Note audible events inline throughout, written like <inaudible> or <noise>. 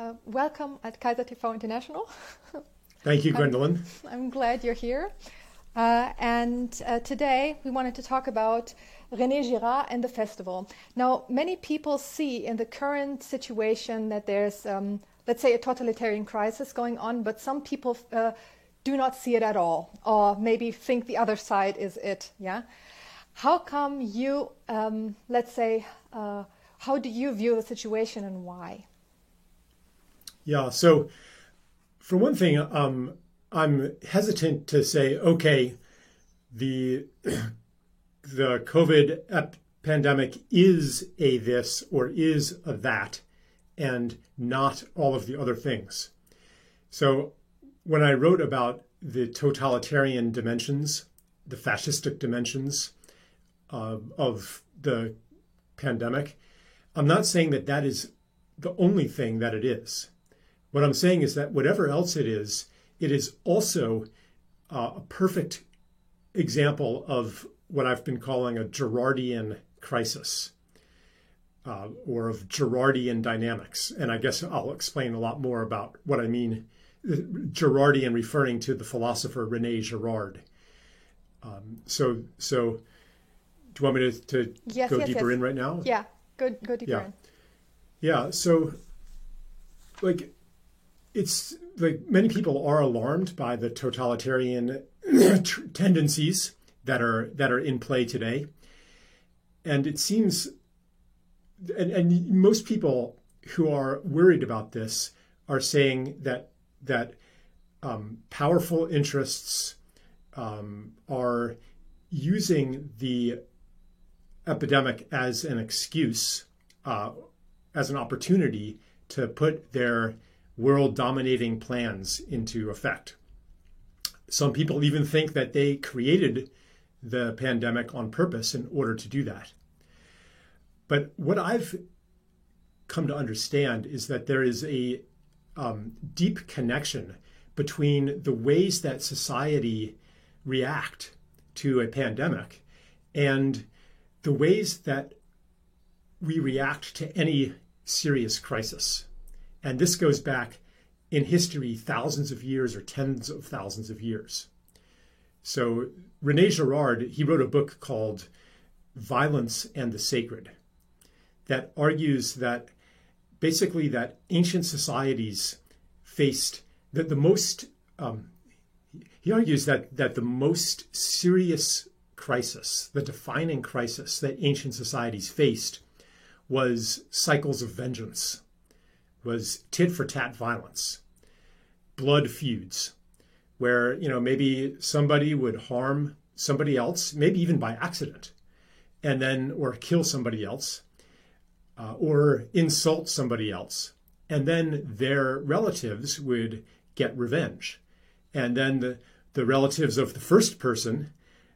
uh, welcome at Kaiser TV International. <laughs> Thank you, Gwendolyn. I'm, I'm glad you're here. Uh, and uh, today we wanted to talk about René Girard and the festival. Now, many people see in the current situation that there's, um, let's say, a totalitarian crisis going on, but some people uh, do not see it at all, or maybe think the other side is it. Yeah. How come you, um, let's say, uh, how do you view the situation and why? Yeah. So, for one thing, um, I'm hesitant to say, okay, the <clears throat> the COVID ep- pandemic is a this or is a that, and not all of the other things. So when I wrote about the totalitarian dimensions, the fascistic dimensions uh, of the pandemic, I'm not saying that that is the only thing that it is. What I'm saying is that whatever else it is, it is also uh, a perfect example of what I've been calling a Girardian crisis uh, or of Girardian dynamics. And I guess I'll explain a lot more about what I mean. Girardian referring to the philosopher Rene Girard. Um, so, so do you want me to, to yes, go yes, deeper yes. in right now? Yeah, go, go deeper yeah. in. Yeah. So, like, it's like many people are alarmed by the totalitarian <clears throat> tendencies that are that are in play today, and it seems, and, and most people who are worried about this are saying that that um, powerful interests um, are using the epidemic as an excuse, uh, as an opportunity to put their world dominating plans into effect. Some people even think that they created the pandemic on purpose in order to do that. But what I've come to understand is that there is a um, deep connection between the ways that society react to a pandemic and the ways that we react to any serious crisis. And this goes back in history thousands of years or tens of thousands of years. So Rene Girard, he wrote a book called Violence and the Sacred that argues that basically that ancient societies faced that the most um, he argues that that the most serious crisis, the defining crisis that ancient societies faced was cycles of vengeance was tit for tat violence, blood feuds, where you know maybe somebody would harm somebody else, maybe even by accident, and then or kill somebody else, uh, or insult somebody else, and then their relatives would get revenge, and then the the relatives of the first person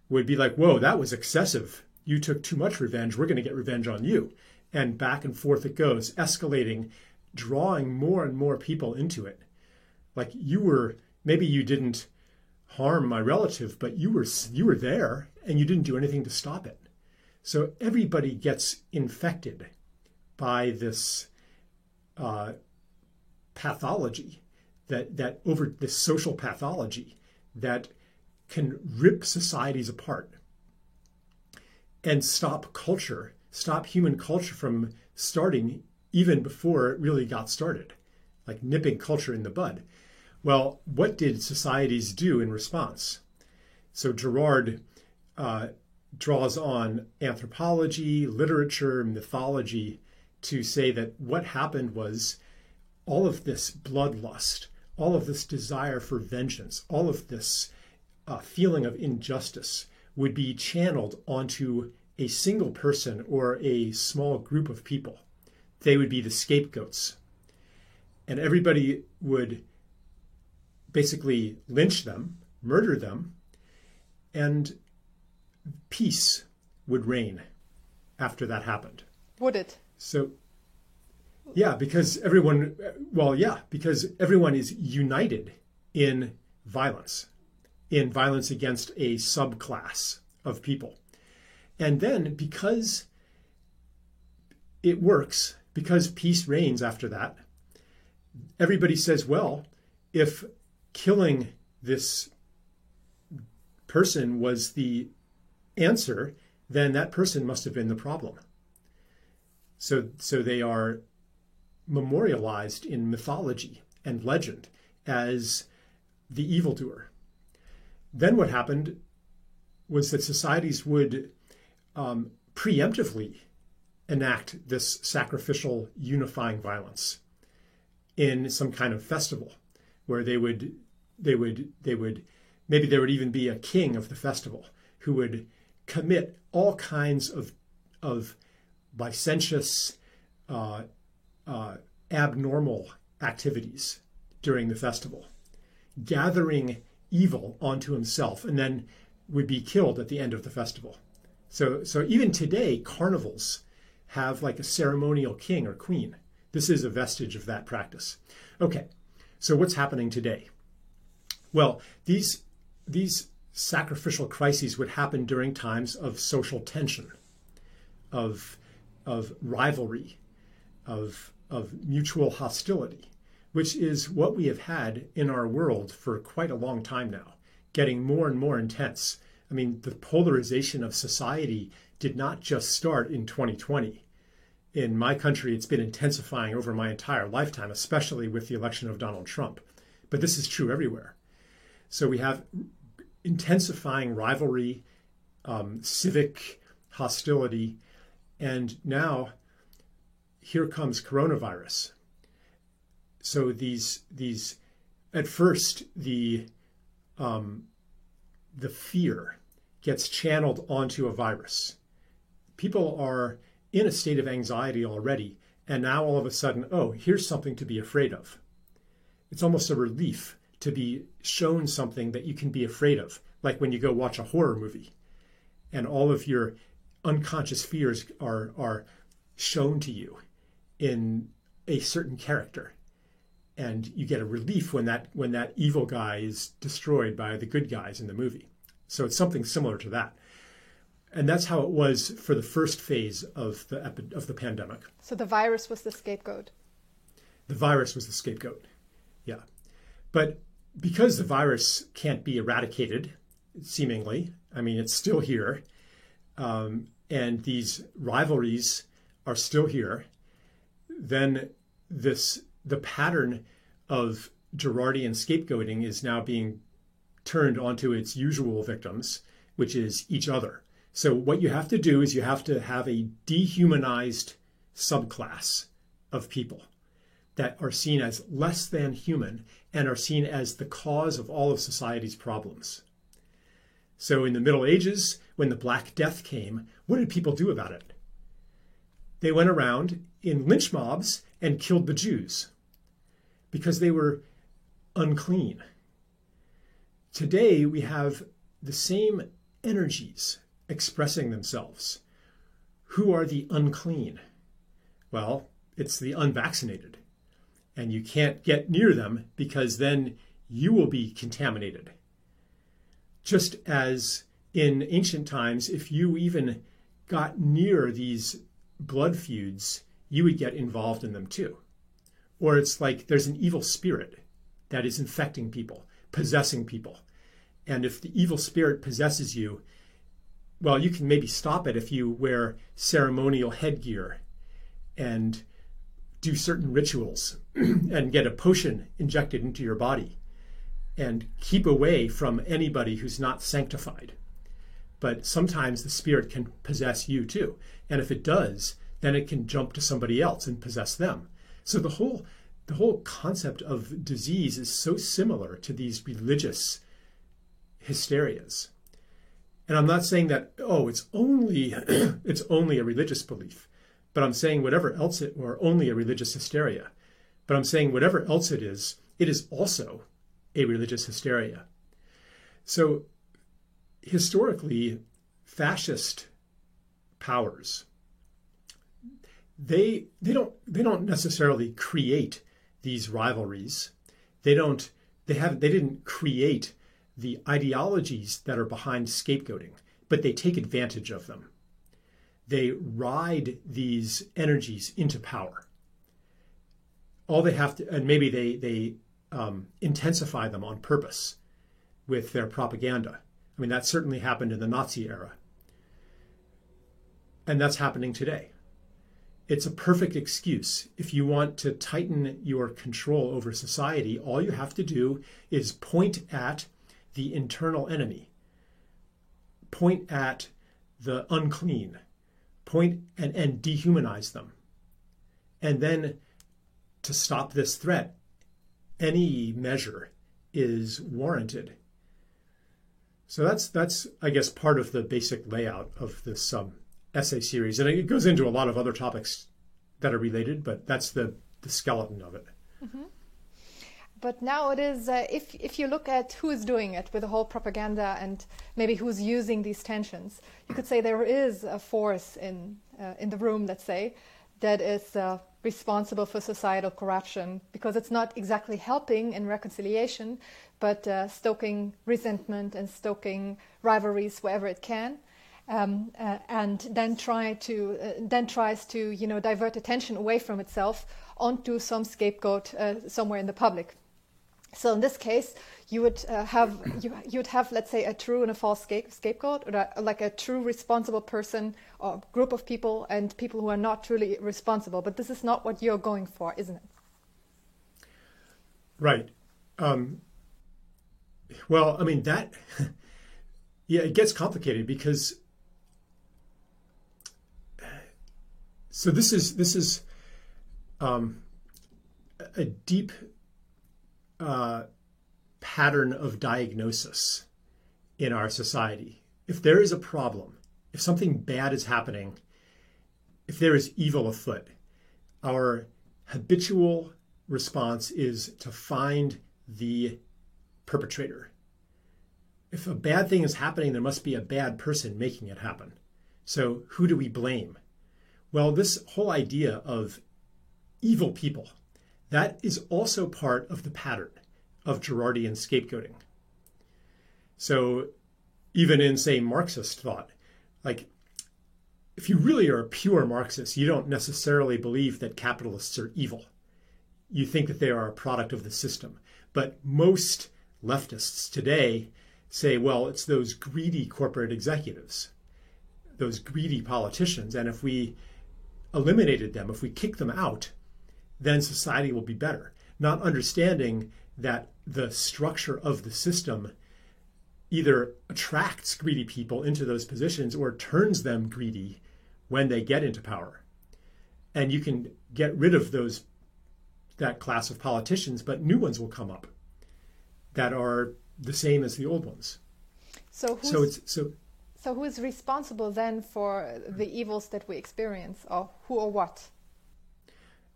would be like, "Whoa, that was excessive. You took too much revenge. We're going to get revenge on you." And back and forth it goes, escalating drawing more and more people into it. Like you were, maybe you didn't harm my relative, but you were you were there and you didn't do anything to stop it. So everybody gets infected by this uh, pathology that that over this social pathology that can rip societies apart and stop culture, stop human culture from starting even before it really got started, like nipping culture in the bud. Well, what did societies do in response? So Girard uh, draws on anthropology, literature, mythology to say that what happened was all of this bloodlust, all of this desire for vengeance, all of this uh, feeling of injustice would be channeled onto a single person or a small group of people they would be the scapegoats. And everybody would basically lynch them, murder them, and peace would reign after that happened. Would it? So, yeah, because everyone, well, yeah, because everyone is united in violence, in violence against a subclass of people. And then because it works, because peace reigns after that, everybody says, well, if killing this person was the answer, then that person must have been the problem. So, so they are memorialized in mythology and legend as the evildoer. Then what happened was that societies would um, preemptively enact this sacrificial unifying violence in some kind of festival where they would they would they would maybe there would even be a king of the festival who would commit all kinds of of licentious uh, uh, abnormal activities during the festival gathering evil onto himself and then would be killed at the end of the festival. So so even today carnivals have like a ceremonial king or queen this is a vestige of that practice. Okay, so what's happening today? Well, these, these sacrificial crises would happen during times of social tension, of, of rivalry, of, of mutual hostility, which is what we have had in our world for quite a long time now, getting more and more intense. I mean, the polarization of society did not just start in 2020 in my country, it's been intensifying over my entire lifetime, especially with the election of Donald Trump. But this is true everywhere. So we have intensifying rivalry, um, civic hostility, and now here comes coronavirus. So these these at first the um, the fear gets channeled onto a virus. People are in a state of anxiety already, and now all of a sudden, oh, here's something to be afraid of. It's almost a relief to be shown something that you can be afraid of, like when you go watch a horror movie and all of your unconscious fears are, are shown to you in a certain character. And you get a relief when that when that evil guy is destroyed by the good guys in the movie. So it's something similar to that and that's how it was for the first phase of the epi- of the pandemic. So the virus was the scapegoat. The virus was the scapegoat. Yeah. But because the virus can't be eradicated, seemingly, I mean, it's still here, um, and these rivalries are still here, then this the pattern of Girardian scapegoating is now being turned onto its usual victims, which is each other. So what you have to do is you have to have a dehumanized subclass of people that are seen as less than human and are seen as the cause of all of society's problems. So in the Middle Ages, when the Black Death came, what did people do about it? They went around in lynch mobs and killed the Jews because they were unclean. Today, we have the same energies expressing themselves. Who are the unclean? Well, it's the unvaccinated. And you can't get near them because then you will be contaminated. Just as in ancient times, if you even got near these blood feuds, you would get involved in them too. Or it's like there's an evil spirit that is infecting people, possessing people. And if the evil spirit possesses you, well, you can maybe stop it if you wear ceremonial headgear and do certain rituals <clears throat> and get a potion injected into your body and keep away from anybody who's not sanctified. But sometimes the spirit can possess you too. And if it does, then it can jump to somebody else and possess them. So the whole the whole concept of disease is so similar to these religious hysterias. And I'm not saying that, oh, it's only <clears throat> it's only a religious belief, but I'm saying whatever else it or only a religious hysteria. But I'm saying whatever else it is, it is also a religious hysteria. So historically, fascist powers they they don't they don't necessarily create these rivalries. They don't they have they didn't create the ideologies that are behind scapegoating, but they take advantage of them. They ride these energies into power. all they have to, and maybe they they um, intensify them on purpose with their propaganda. I mean, that certainly happened in the Nazi era, and that's happening today. It's a perfect excuse. If you want to tighten your control over society, all you have to do is point at the internal enemy, point at the unclean, point and, and dehumanize them. And then to stop this threat, any measure is warranted. So that's that's I guess part of the basic layout of this um, essay series, and it goes into a lot of other topics that are related, but that's the the skeleton of it. Mm-hmm. But now it is, uh, if, if you look at who is doing it with the whole propaganda and maybe who's using these tensions, you could say there is a force in, uh, in the room, let's say, that is uh, responsible for societal corruption because it's not exactly helping in reconciliation, but uh, stoking resentment and stoking rivalries wherever it can. Um, uh, and then try to uh, then tries to you know divert attention away from itself onto some scapegoat uh, somewhere in the public. So in this case, you would uh, have you, you would have let's say a true and a false scape, scapegoat, or a, like a true responsible person or group of people and people who are not truly responsible. But this is not what you're going for, isn't it? Right. Um, well, I mean that. <laughs> yeah, it gets complicated because. So this is this is um, a deep uh, pattern of diagnosis in our society. If there is a problem, if something bad is happening, if there is evil afoot, our habitual response is to find the perpetrator. If a bad thing is happening, there must be a bad person making it happen. So, who do we blame? Well, this whole idea of evil people that is also part of the pattern of Girardian scapegoating. So, even in, say, Marxist thought, like, if you really are a pure Marxist, you don't necessarily believe that capitalists are evil. You think that they are a product of the system. But most leftists today say, well, it's those greedy corporate executives, those greedy politicians. And if we eliminated them, if we kicked them out, then society will be better. Not understanding that the structure of the system either attracts greedy people into those positions or turns them greedy when they get into power. And you can get rid of those that class of politicians, but new ones will come up that are the same as the old ones. So so it's so so who is responsible then for the evils that we experience or who or what?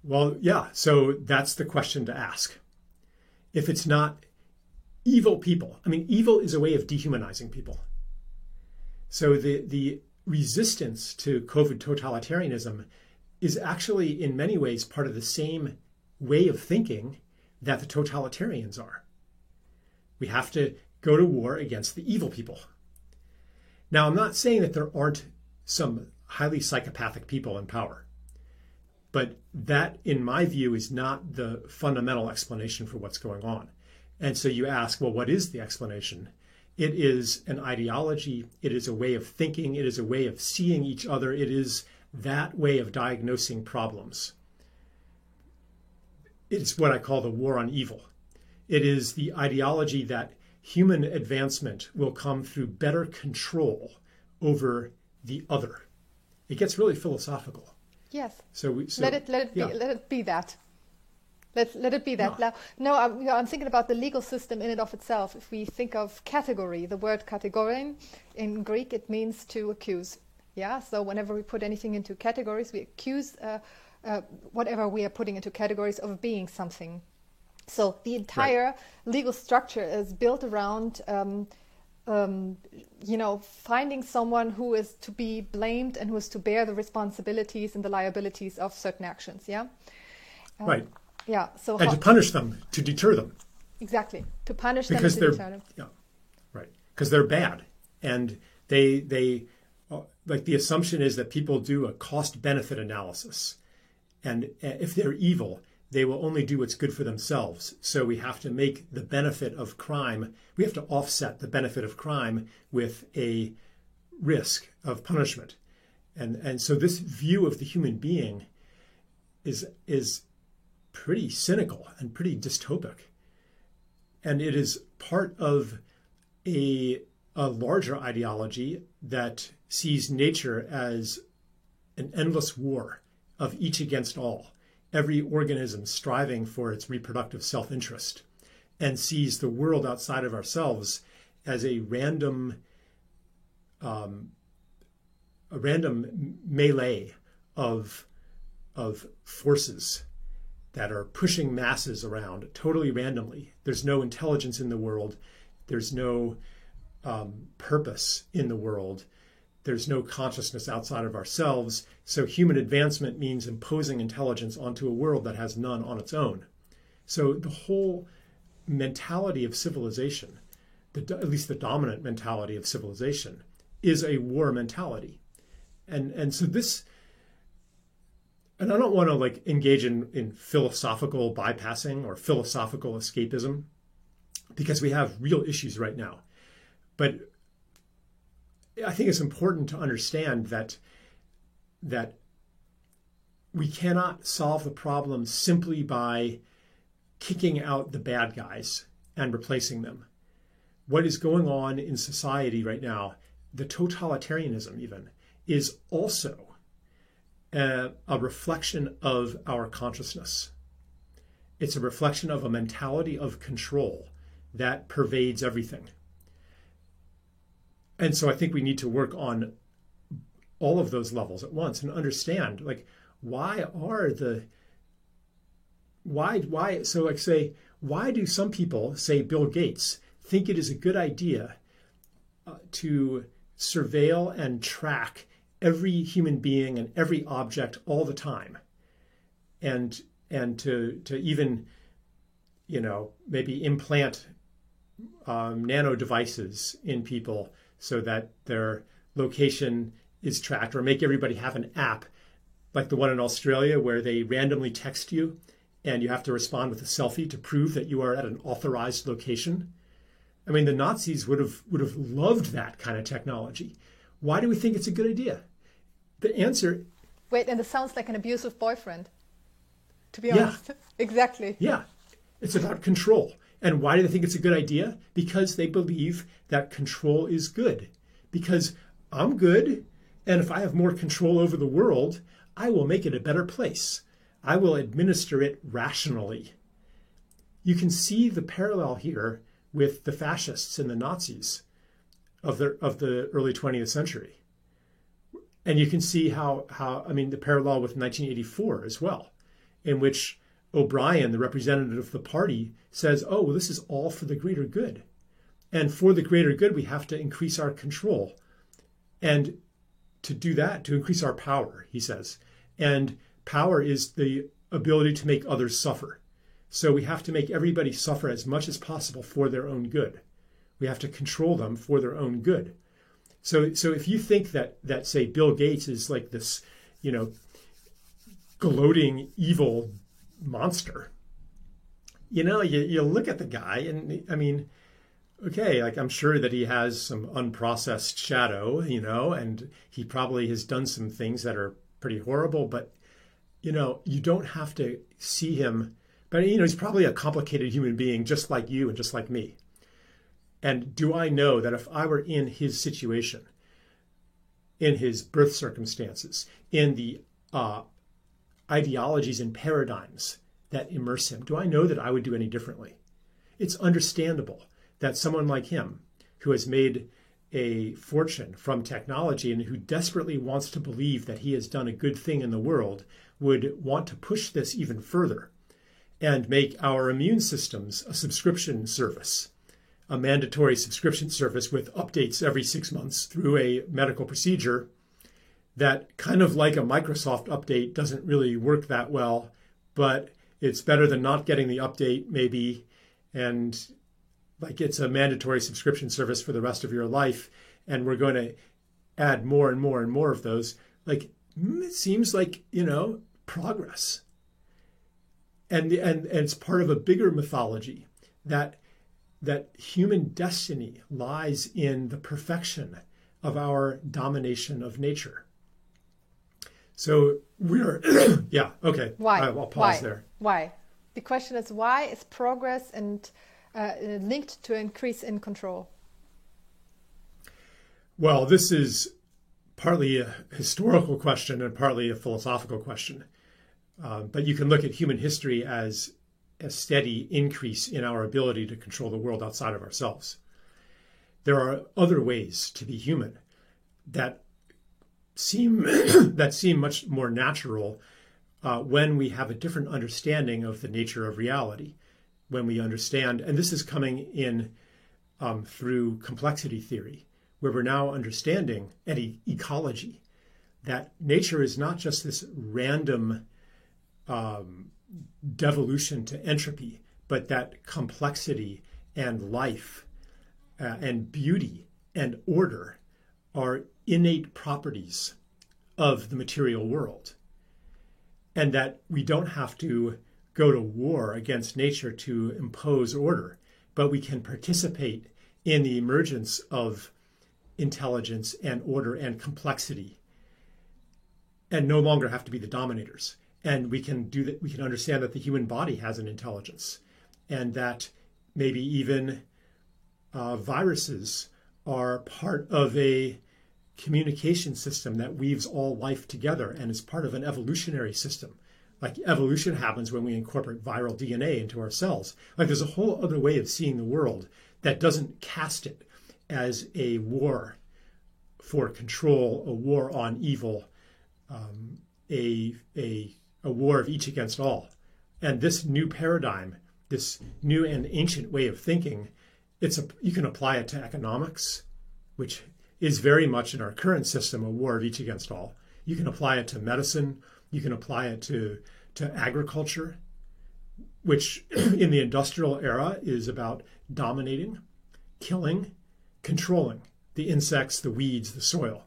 Well, yeah. So that's the question to ask. If it's not evil people, I mean, evil is a way of dehumanizing people. So the, the resistance to COVID totalitarianism is actually, in many ways, part of the same way of thinking that the totalitarians are. We have to go to war against the evil people. Now, I'm not saying that there aren't some highly psychopathic people in power. But that, in my view, is not the fundamental explanation for what's going on. And so you ask, well, what is the explanation? It is an ideology, it is a way of thinking, it is a way of seeing each other, it is that way of diagnosing problems. It's what I call the war on evil. It is the ideology that human advancement will come through better control over the other. It gets really philosophical. Yes. So, we, so let it let it yeah. be let it be that. Let let it be that. No, no I'm, I'm, thinking about the legal system in and of itself. If we think of category, the word kategorein in Greek it means to accuse. Yeah. So whenever we put anything into categories, we accuse uh, uh, whatever we are putting into categories of being something. So the entire right. legal structure is built around. Um, um, you know, finding someone who is to be blamed and who is to bear the responsibilities and the liabilities of certain actions. Yeah. Um, right. Yeah. So and how, to punish them to deter them. Exactly. To punish because them they're yeah, right. Because they're bad and they they uh, like the assumption is that people do a cost benefit analysis, and uh, if they're evil, they will only do what's good for themselves. So we have to make the benefit of crime, we have to offset the benefit of crime with a risk of punishment. And, and so this view of the human being is, is pretty cynical and pretty dystopic. And it is part of a, a larger ideology that sees nature as an endless war of each against all, every organism striving for its reproductive self interest, and sees the world outside of ourselves as a random, um, a random melee of, of forces that are pushing masses around totally randomly. There's no intelligence in the world. There's no um, purpose in the world. There's no consciousness outside of ourselves. So human advancement means imposing intelligence onto a world that has none on its own. So the whole mentality of civilization, the, at least the dominant mentality of civilization, is a war mentality. And, and so this and I don't want to like engage in, in philosophical bypassing or philosophical escapism because we have real issues right now. But I think it's important to understand that that we cannot solve the problem simply by kicking out the bad guys and replacing them. What is going on in society right now, the totalitarianism even, is also a, a reflection of our consciousness. It's a reflection of a mentality of control that pervades everything. And so I think we need to work on all of those levels at once and understand like why are the why why so like say why do some people say Bill Gates think it is a good idea uh, to surveil and track every human being and every object all the time? And and to to even you know maybe implant um, nano devices in people so that their location is tracked or make everybody have an app like the one in Australia where they randomly text you and you have to respond with a selfie to prove that you are at an authorized location. I mean the Nazis would have would have loved that kind of technology. Why do we think it's a good idea? The answer. Wait, and it sounds like an abusive boyfriend. To be honest, yeah. <laughs> exactly. Yeah, it's about control. And why do they think it's a good idea? Because they believe that control is good. Because I'm good, and if I have more control over the world, I will make it a better place. I will administer it rationally. You can see the parallel here with the fascists and the Nazis of the, of the early 20th century. And you can see how, how I mean, the parallel with 1984 as well, in which O'Brien, the representative of the party, says, oh, well, this is all for the greater good. And for the greater good, we have to increase our control. And to do that, to increase our power, he says. And power is the ability to make others suffer. So we have to make everybody suffer as much as possible for their own good. We have to control them for their own good. So, so if you think that that say Bill Gates is like this, you know, gloating evil monster, you know, you, you look at the guy and I mean, okay, like I'm sure that he has some unprocessed shadow, you know, and he probably has done some things that are pretty horrible, but you know, you don't have to see him. But you know, he's probably a complicated human being, just like you and just like me. And do I know that if I were in his situation, in his birth circumstances, in the uh, ideologies and paradigms that immerse him, do I know that I would do any differently? It's understandable that someone like him, who has made a fortune from technology and who desperately wants to believe that he has done a good thing in the world, would want to push this even further and make our immune systems a subscription service a mandatory subscription service with updates every six months through a medical procedure that kind of like a Microsoft update doesn't really work that well, but it's better than not getting the update maybe and like it's a mandatory subscription service for the rest of your life and we're going to add more and more and more of those like mm, it seems like you know progress and, and, and it's part of a bigger mythology that that human destiny lies in the perfection of our domination of nature. So we're, <coughs> yeah, okay. Why? I'll pause why? there. Why? The question is why is progress and uh, linked to increase in control? Well, this is partly a historical question and partly a philosophical question. Uh, but you can look at human history as a steady increase in our ability to control the world outside of ourselves. There are other ways to be human that seem <clears throat> that seem much more natural uh, when we have a different understanding of the nature of reality. When we understand, and this is coming in um, through complexity theory, where we're now understanding and e- ecology that nature is not just this random um, devolution to entropy, but that complexity and life uh, and beauty and order are innate properties of the material world. And that we don't have to go to war against nature to impose order, but we can participate in the emergence of intelligence and order and complexity and no longer have to be the dominators and we can do that we can understand that the human body has an intelligence and that maybe even uh, viruses are part of a communication system that weaves all life together and is part of an evolutionary system like evolution happens when we incorporate viral dna into our cells like there's a whole other way of seeing the world that doesn't cast it as a war for control a war on evil um, a, a a war of each against all. And this new paradigm, this new and ancient way of thinking, it's a, you can apply it to economics, which is very much in our current system a war of each against all. You can apply it to medicine. You can apply it to, to agriculture, which <clears throat> in the industrial era is about dominating, killing, controlling the insects, the weeds, the soil.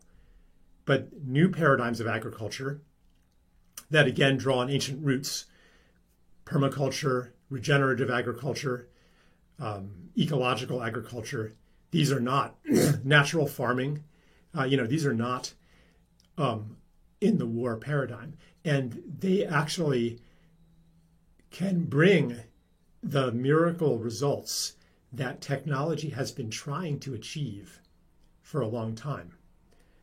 But new paradigms of agriculture that again draw on ancient roots permaculture, regenerative agriculture, um, ecological agriculture. These are not <clears throat> natural farming. Uh, you know, these are not um, in the war paradigm. And they actually can bring the miracle results that technology has been trying to achieve for a long time.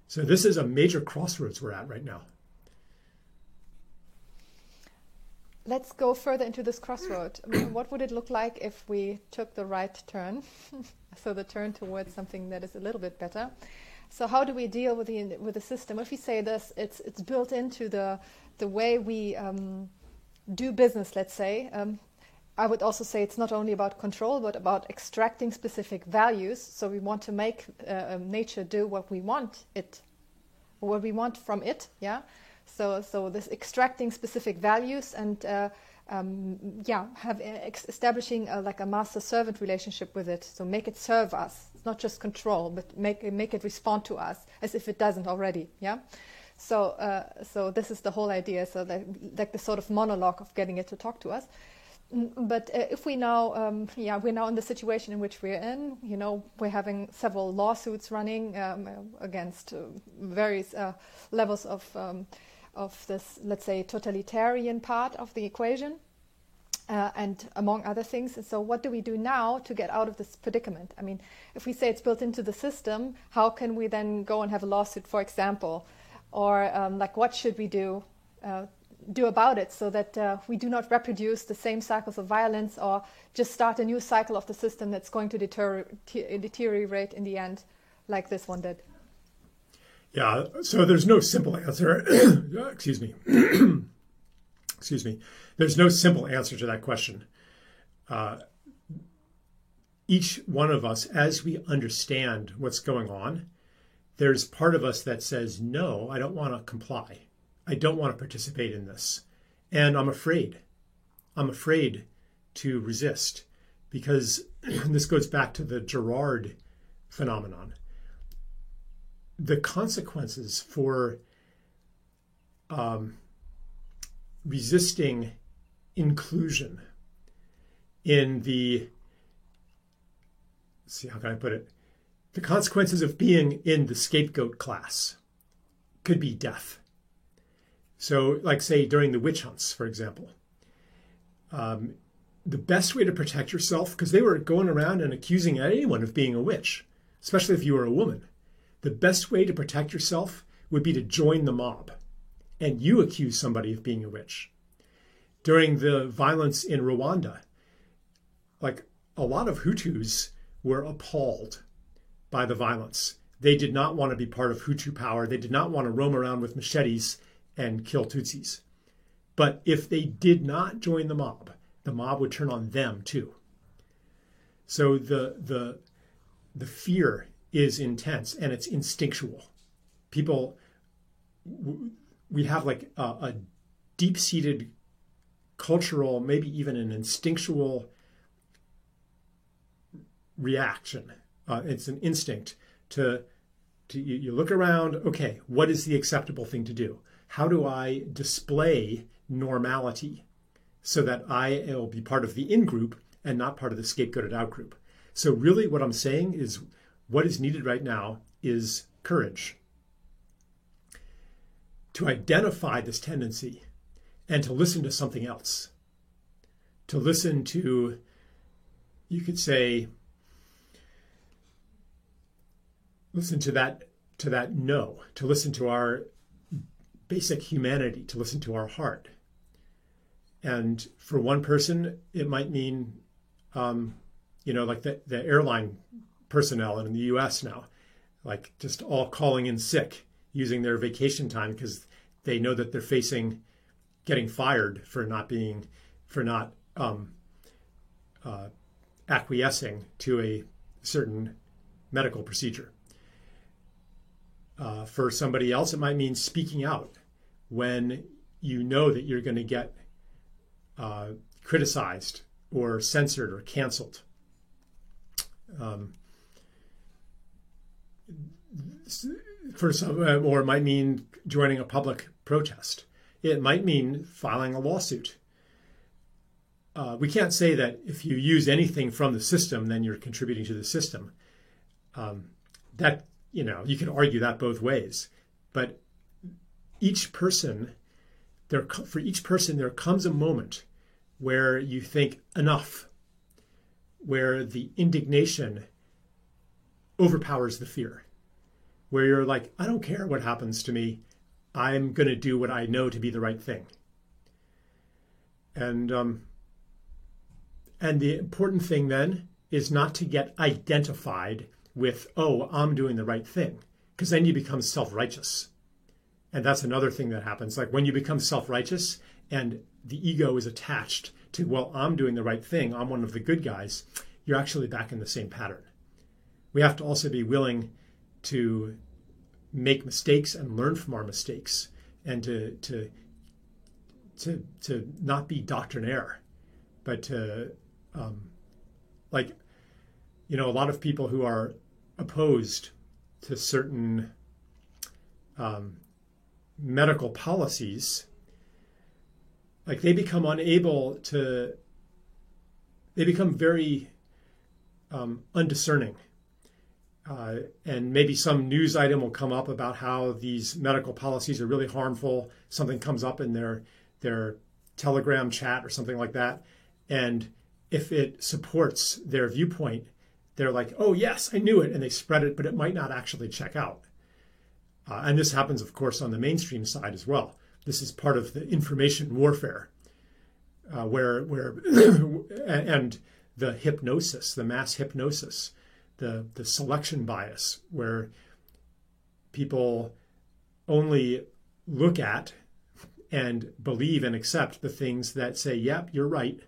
So, this is a major crossroads we're at right now. Let's go further into this crossroad. What would it look like if we took the right turn? <laughs> so the turn towards something that is a little bit better. So how do we deal with the with the system? If we say this, it's it's built into the the way we um, do business. Let's say. Um, I would also say it's not only about control, but about extracting specific values. So we want to make uh, um, nature do what we want it, what we want from it. Yeah. So, so this extracting specific values and uh, um, yeah, have ex- establishing a, like a master-servant relationship with it. So make it serve us. It's not just control, but make make it respond to us as if it doesn't already. Yeah. So, uh, so this is the whole idea. So, that, like the sort of monologue of getting it to talk to us. Mm, but uh, if we now, um, yeah, we're now in the situation in which we're in. You know, we're having several lawsuits running um, against uh, various uh, levels of um, of this, let's say, totalitarian part of the equation, uh, and among other things. And So, what do we do now to get out of this predicament? I mean, if we say it's built into the system, how can we then go and have a lawsuit, for example, or um, like what should we do? Uh, do about it so that uh, we do not reproduce the same cycles of violence or just start a new cycle of the system that's going to deter- deteriorate in the end like this one did. Yeah, so there's no simple answer. <coughs> Excuse me. <coughs> Excuse me. There's no simple answer to that question. Uh, each one of us, as we understand what's going on, there's part of us that says, No, I don't want to comply. I don't want to participate in this. And I'm afraid. I'm afraid to resist because <coughs> this goes back to the Girard phenomenon the consequences for um, resisting inclusion in the see how can I put it? The consequences of being in the scapegoat class could be death. So, like, say, during the witch hunts, for example, um, the best way to protect yourself, because they were going around and accusing anyone of being a witch, especially if you were a woman, the best way to protect yourself would be to join the mob and you accuse somebody of being a witch. During the violence in Rwanda, like a lot of Hutus were appalled by the violence. They did not want to be part of Hutu power. They did not want to roam around with machetes and kill Tutsis. But if they did not join the mob, the mob would turn on them too. So the the the fear is intense and it's instinctual. People, we have like a, a deep seated cultural, maybe even an instinctual reaction. Uh, it's an instinct to, to you, you look around, okay, what is the acceptable thing to do? How do I display normality so that I will be part of the in group and not part of the scapegoated out group? So, really, what I'm saying is what is needed right now is courage to identify this tendency and to listen to something else. To listen to, you could say, listen to that to that no, to listen to our basic humanity, to listen to our heart. And for one person, it might mean, um, you know, like the, the airline personnel in the US now, like just all calling in sick using their vacation time because they know that they're facing getting fired for not being, for not um, uh, acquiescing to a certain medical procedure. Uh, for somebody else, it might mean speaking out when you know that you're going to get uh, criticized or censored or canceled. Um, for some, uh, or it might mean joining a public protest. It might mean filing a lawsuit. Uh, we can't say that if you use anything from the system, then you're contributing to the system. Um, that you know, you can argue that both ways. But each person, there for each person, there comes a moment where you think enough, where the indignation overpowers the fear, where you're like, I don't care what happens to me. I'm going to do what I know to be the right thing. And um, and the important thing then is not to get identified with, oh, I'm doing the right thing, because then you become self righteous. And that's another thing that happens. Like when you become self righteous and the ego is attached to, well, I'm doing the right thing, I'm one of the good guys, you're actually back in the same pattern. We have to also be willing to make mistakes and learn from our mistakes and to, to, to, to not be doctrinaire, but to, um, like, you know, a lot of people who are opposed to certain um, medical policies, like they become unable to, they become very um, undiscerning. Uh, and maybe some news item will come up about how these medical policies are really harmful. Something comes up in their their Telegram chat or something like that, and if it supports their viewpoint, they're like, oh, yes, I knew it. And they spread it, but it might not actually check out. Uh, and this happens, of course, on the mainstream side as well. This is part of the information warfare, uh, where, where <coughs> and the hypnosis, the mass hypnosis, the, the selection bias, where people only look at and believe and accept the things that say, yep, you're right.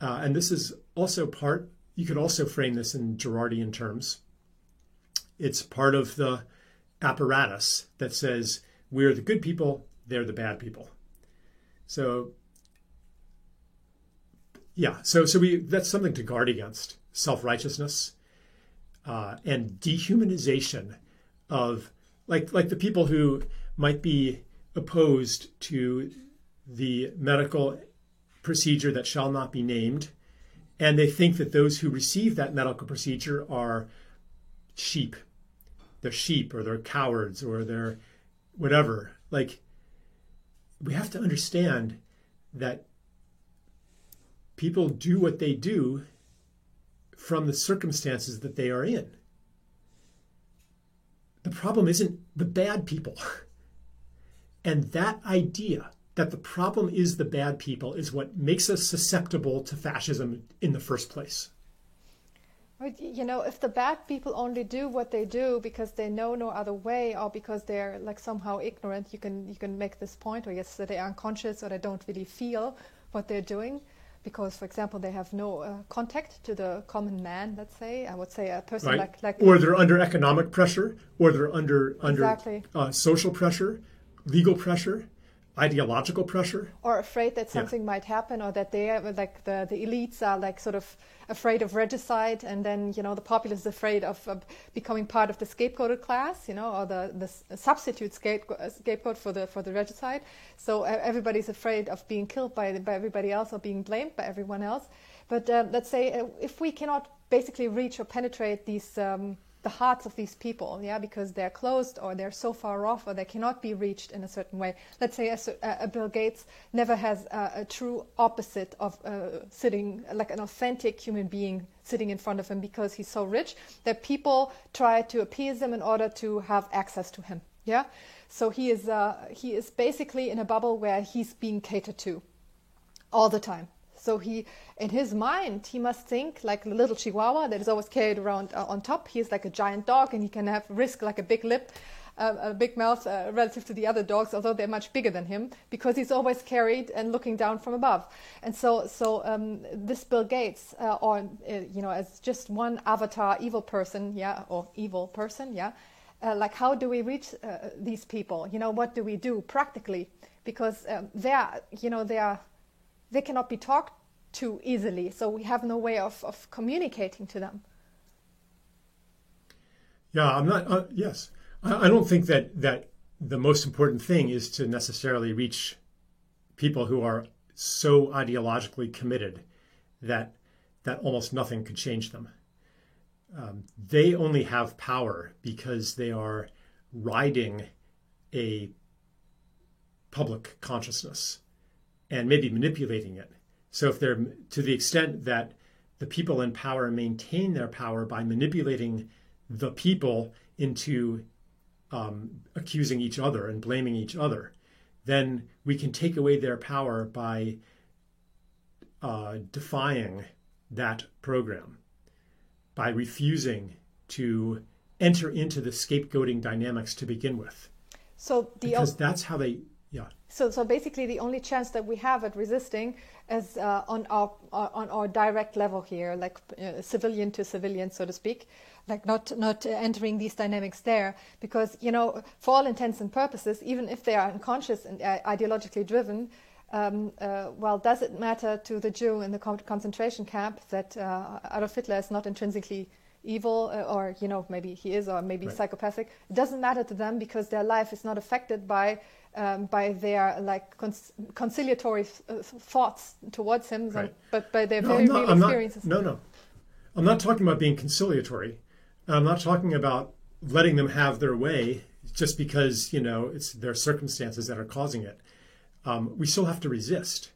Uh, and this is also part you could also frame this in Girardian terms. It's part of the apparatus that says we're the good people, they're the bad people. So yeah, so so we that's something to guard against self-righteousness uh, and dehumanization of like like the people who might be opposed to the medical procedure that shall not be named, and they think that those who receive that medical procedure are sheep. They're sheep or they're cowards or they're whatever. Like, we have to understand that people do what they do from the circumstances that they are in. The problem isn't the bad people. <laughs> And that idea that the problem is the bad people is what makes us susceptible to fascism in the first place. You know, if the bad people only do what they do because they know no other way, or because they're like somehow ignorant, you can you can make this point, or yes, they're unconscious or they don't really feel what they're doing, because, for example, they have no uh, contact to the common man. Let's say, I would say a person right. like like, or they're under economic pressure, or they're under under exactly. uh, social pressure, legal pressure ideological pressure? Or afraid that something yeah. might happen or that they are like the, the elites are like sort of afraid of regicide and then you know the populace is afraid of uh, becoming part of the scapegoated class you know or the, the substitute scapegoat, scapegoat for the for the regicide. So uh, everybody's afraid of being killed by, by everybody else or being blamed by everyone else. But uh, let's say uh, if we cannot basically reach or penetrate these um, the hearts of these people, yeah, because they're closed or they're so far off or they cannot be reached in a certain way. Let's say a, a Bill Gates never has a, a true opposite of uh, sitting like an authentic human being sitting in front of him because he's so rich that people try to appease him in order to have access to him. Yeah, so he is uh, he is basically in a bubble where he's being catered to all the time. So he, in his mind, he must think like a little chihuahua that is always carried around uh, on top. He is like a giant dog, and he can have risk like a big lip, uh, a big mouth uh, relative to the other dogs, although they're much bigger than him, because he's always carried and looking down from above. And so, so um, this Bill Gates, uh, or uh, you know, as just one avatar, evil person, yeah, or evil person, yeah. Uh, like, how do we reach these people? You know, what do we do practically? Because um, they are, you know, they are they cannot be talked to easily, so we have no way of, of communicating to them. Yeah, I'm not. Uh, yes, I, I don't think that that the most important thing is to necessarily reach people who are so ideologically committed that that almost nothing could change them. Um, they only have power because they are riding a public consciousness and maybe manipulating it. So if they're to the extent that the people in power maintain their power by manipulating the people into um, accusing each other and blaming each other, then we can take away their power by uh, defying that program, by refusing to enter into the scapegoating dynamics to begin with. So the because that's how they yeah. So, so basically, the only chance that we have at resisting is uh, on our uh, on our direct level here, like uh, civilian to civilian, so to speak, like not not entering these dynamics there, because you know, for all intents and purposes, even if they are unconscious and uh, ideologically driven, um, uh, well, does it matter to the Jew in the concentration camp that uh, Adolf Hitler is not intrinsically evil uh, or you know maybe he is or maybe right. psychopathic it doesn't matter to them because their life is not affected by um, by their like conciliatory uh, thoughts towards him, right. but by their no, very not, real experiences. Not, no, no, I'm not talking about being conciliatory. I'm not talking about letting them have their way just because you know it's their circumstances that are causing it. Um, we still have to resist,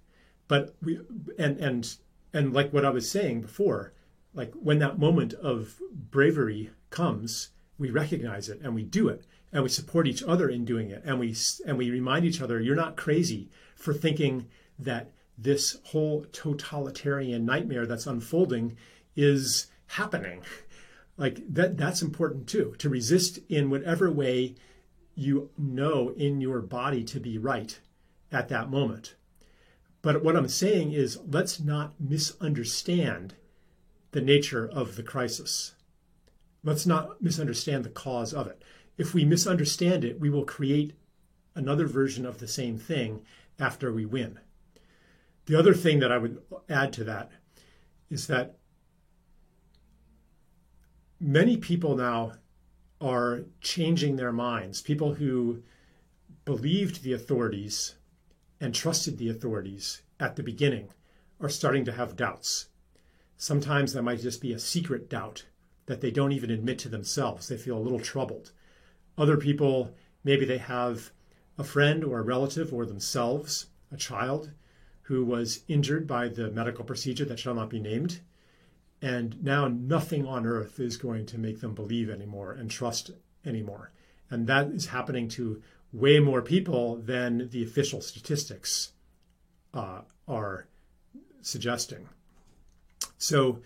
but we and and and like what I was saying before, like when that moment of bravery comes, we recognize it and we do it and we support each other in doing it and we and we remind each other you're not crazy for thinking that this whole totalitarian nightmare that's unfolding is happening. <laughs> Like that that's important too to resist in whatever way you know in your body to be right at that moment. But what i'm saying is let's not misunderstand the nature of the crisis. Let's not misunderstand the cause of it if we misunderstand it, we will create another version of the same thing after we win. The other thing that I would add to that is that many people now are changing their minds. People who believed the authorities and trusted the authorities at the beginning are starting to have doubts. Sometimes that might just be a secret doubt that they don't even admit to themselves. They feel a little troubled. Other people, maybe they have a friend or a relative or themselves, a child, who was injured by the medical procedure that shall not be named. And now nothing on earth is going to make them believe anymore and trust anymore. And that is happening to way more people than the official statistics uh, are suggesting. So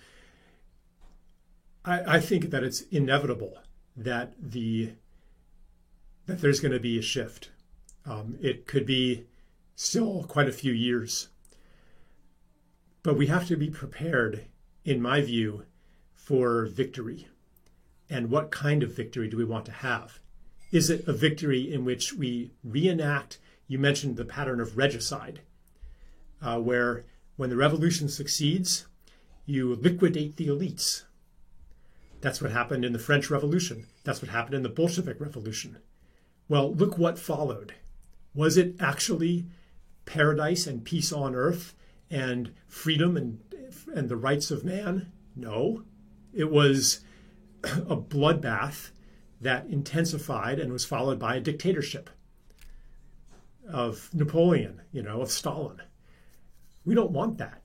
I, I think that it's inevitable that the that there's going to be a shift. Um, it could be still quite a few years, but we have to be prepared, in my view, for victory. And what kind of victory do we want to have? Is it a victory in which we reenact? You mentioned the pattern of regicide, uh, where when the revolution succeeds, you liquidate the elites. That's what happened in the French Revolution. That's what happened in the Bolshevik Revolution. Well, look what followed. Was it actually paradise and peace on earth and freedom and, and the rights of man? No. It was <clears throat> a bloodbath that intensified and was followed by a dictatorship of Napoleon, you know, of Stalin. We don't want that.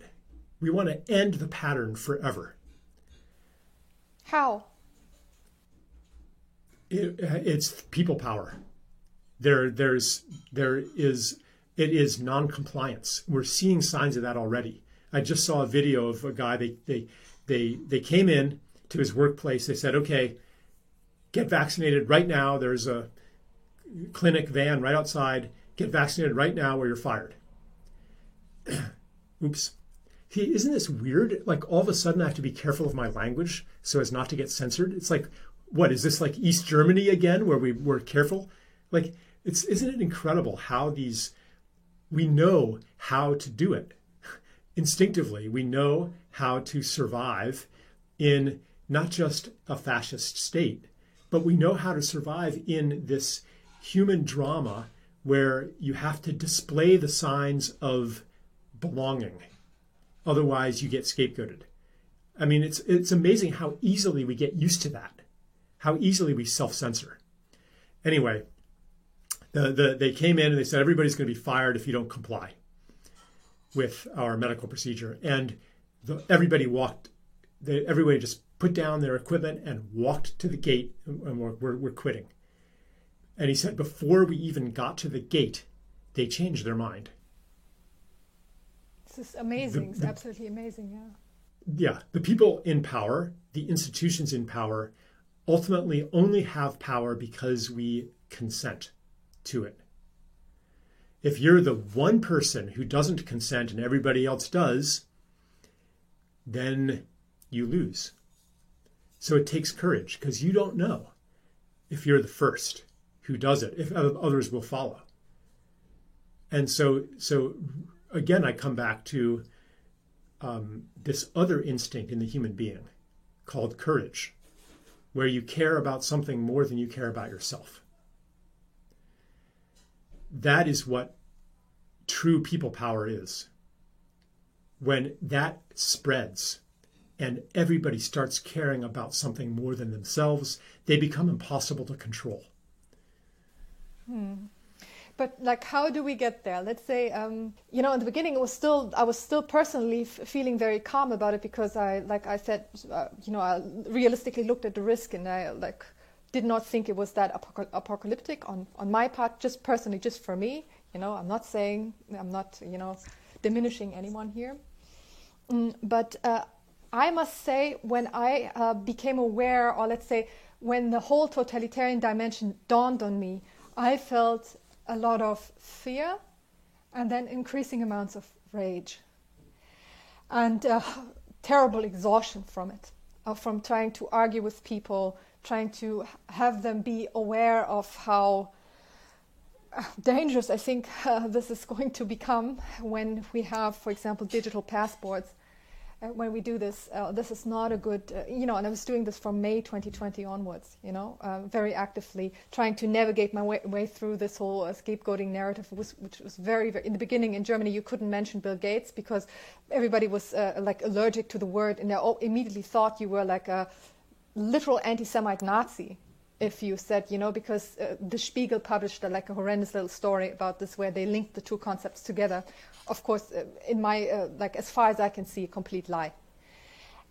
We want to end the pattern forever. How? It, it's people power. There, there's, there is, it is non-compliance. We're seeing signs of that already. I just saw a video of a guy. They, they, they, they came in to his workplace. They said, "Okay, get vaccinated right now. There's a clinic van right outside. Get vaccinated right now or you're fired. <clears throat> Oops. He, isn't this weird? Like all of a sudden I have to be careful of my language so as not to get censored. It's like, what is this like East Germany again where we were careful? Like it's isn't it incredible how these we know how to do it instinctively. We know how to survive in not just a fascist state, but we know how to survive in this human drama where you have to display the signs of belonging. Otherwise, you get scapegoated. I mean, it's, it's amazing how easily we get used to that, how easily we self censor. Anyway, the, the, they came in and they said everybody's going to be fired if you don't comply with our medical procedure. And the, everybody walked, they, everybody just put down their equipment and walked to the gate and we're, we're, we're quitting. And he said, before we even got to the gate, they changed their mind. This is amazing. The, the, it's absolutely amazing. Yeah. Yeah. The people in power, the institutions in power, ultimately only have power because we consent to it. If you're the one person who doesn't consent and everybody else does, then you lose. So it takes courage because you don't know if you're the first who does it, if others will follow. And so, so again, I come back to um, this other instinct in the human being called courage, where you care about something more than you care about yourself. That is what true people power is. When that spreads, and everybody starts caring about something more than themselves, they become impossible to control. Hmm. But like, how do we get there? Let's say, um, you know, in the beginning, it was still I was still personally f- feeling very calm about it because I, like I said, uh, you know, I realistically looked at the risk and I like did not think it was that apocalyptic on on my part, just personally, just for me. You know, I'm not saying I'm not, you know, diminishing anyone here. Mm, but uh, I must say, when I uh, became aware, or let's say, when the whole totalitarian dimension dawned on me, I felt a lot of fear and then increasing amounts of rage and uh, terrible exhaustion from it, uh, from trying to argue with people, trying to have them be aware of how uh, dangerous I think <laughs> uh, this is going to become when we have, for example, digital passports when we do this, uh, this is not a good, uh, you know, and I was doing this from May 2020 onwards, you know, uh, very actively trying to navigate my way, way through this whole uh, scapegoating narrative, was, which was very, very, in the beginning in Germany, you couldn't mention Bill Gates because everybody was uh, like allergic to the word and they all immediately thought you were like a literal anti Semite Nazi if you said, you know, because uh, the Spiegel published uh, like a horrendous little story about this where they linked the two concepts together. Of course, uh, in my, uh, like, as far as I can see, a complete lie.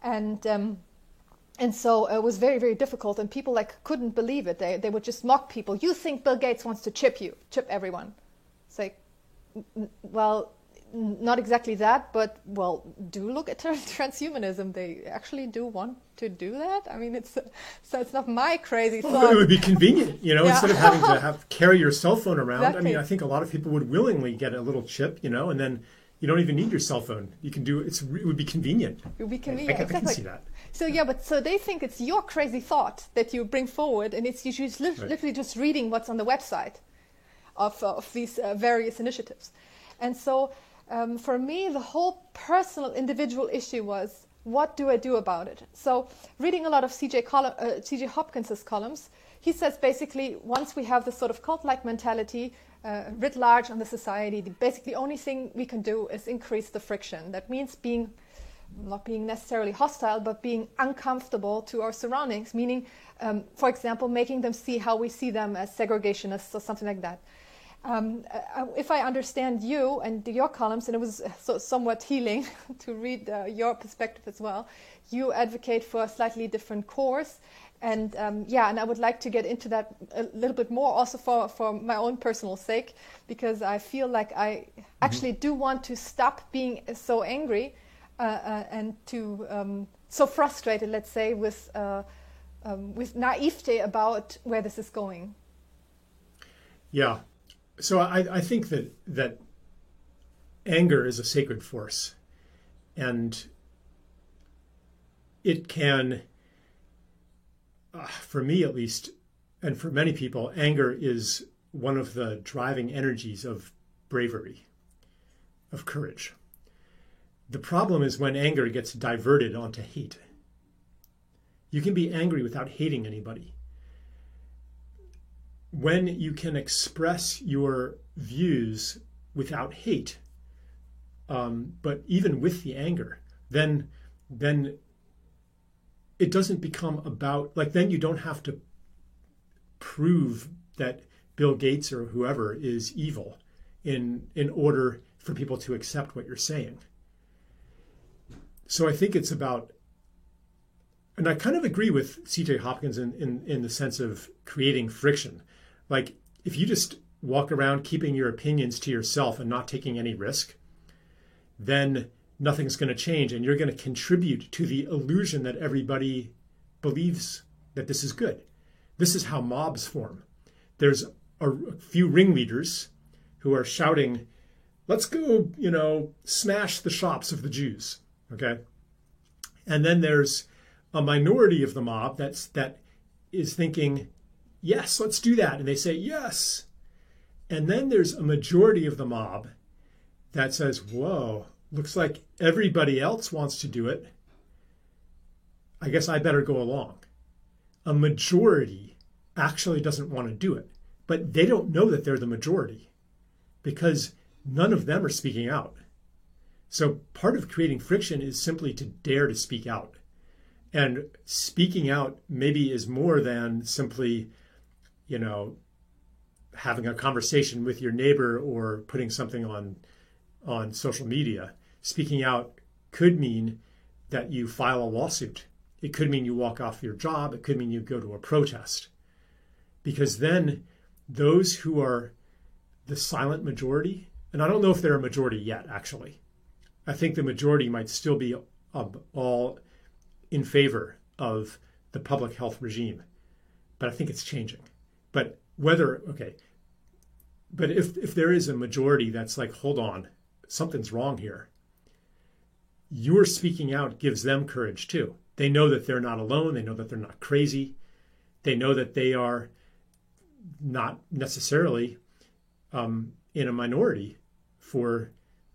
And, um, and so it was very, very difficult, and people like couldn't believe it. They, they would just mock people. You think Bill Gates wants to chip you, chip everyone. It's like, well, not exactly that, but well, do look at <laughs> transhumanism. They actually do want to do that. I mean, it's so it's not my crazy thought. Well, it would be convenient, you know, yeah. instead of having to <laughs> have carry your cell phone around. Exactly. I mean, I think a lot of people would willingly get a little chip, you know, and then you don't even need your cell phone. You can do it's it would be convenient. It would be convenient. I, I, exactly. I can see that. So yeah, but so they think it's your crazy thought that you bring forward, and it's usually right. literally just reading what's on the website of of these uh, various initiatives, and so um, for me, the whole personal, individual issue was what do I do about it? So, reading a lot of CJ, uh, CJ Hopkins's columns, he says basically once we have this sort of cult like mentality uh, writ large on the society, the basically only thing we can do is increase the friction. That means being not being necessarily hostile, but being uncomfortable to our surroundings, meaning, um, for example, making them see how we see them as segregationists or something like that um, uh, if I understand you and your columns, and it was so, somewhat healing <laughs> to read uh, your perspective as well, you advocate for a slightly different course. And um, yeah, and I would like to get into that a little bit more also for, for my own personal sake, because I feel like I mm-hmm. actually do want to stop being so angry uh, uh, and to um, so frustrated, let's say, with, uh, um, with naivete about where this is going. Yeah, so I, I think that that anger is a sacred force, and it can, uh, for me at least, and for many people, anger is one of the driving energies of bravery, of courage. The problem is when anger gets diverted onto hate. You can be angry without hating anybody when you can express your views without hate, um, but even with the anger, then then it doesn't become about like then you don't have to prove that Bill Gates or whoever is evil in in order for people to accept what you're saying. So I think it's about and I kind of agree with CJ Hopkins in, in, in the sense of creating friction. Like if you just walk around keeping your opinions to yourself and not taking any risk, then nothing's going to change and you're going to contribute to the illusion that everybody believes that this is good. This is how mobs form. There's a, few ringleaders who are shouting, let's go, you know, smash the shops of the Jews. Okay. And then there's a minority of the mob that's that is thinking, yes, let's do that. And they say, yes. And then there's a majority of the mob that says, whoa, looks like everybody else wants to do it. I guess I better go along. A majority actually doesn't want to do it, but they don't know that they're the majority because none of them are speaking out. So part of creating friction is simply to dare to speak out. And speaking out maybe is more than simply you know, having a conversation with your neighbor or putting something on on social media. Speaking out could mean that you file a lawsuit. It could mean you walk off your job. It could mean you go to a protest. Because then those who are the silent majority, and I don't know if they're a majority yet, actually. I think the majority might still be all in favor of the public health regime, but I think it's changing. But whether okay, but if if there is a majority that's like, hold on, something's wrong here. Your speaking out gives them courage too. They know that they're not alone. They know that they're not crazy. They know that they are not necessarily um, in a minority for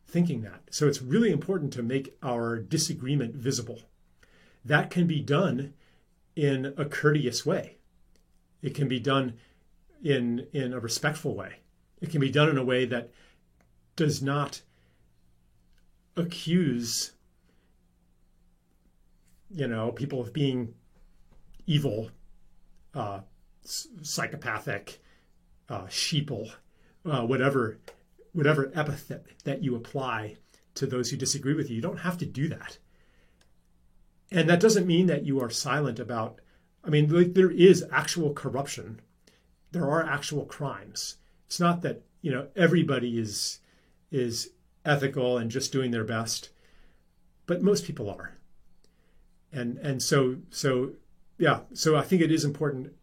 thinking that. So it's really important to make our disagreement visible. That can be done in a courteous way. It can be done in in a respectful way. It can be done in a way that does not accuse you know people of being evil uh, psychopathic uh, sheeple uh, whatever whatever epithet that you apply to those who disagree with you you don't have to do that and that doesn't mean that you are silent about i mean like, there is actual corruption. There are actual crimes. It's not that you know everybody is is ethical and just doing their best but most people are. And and so so yeah so i think it is important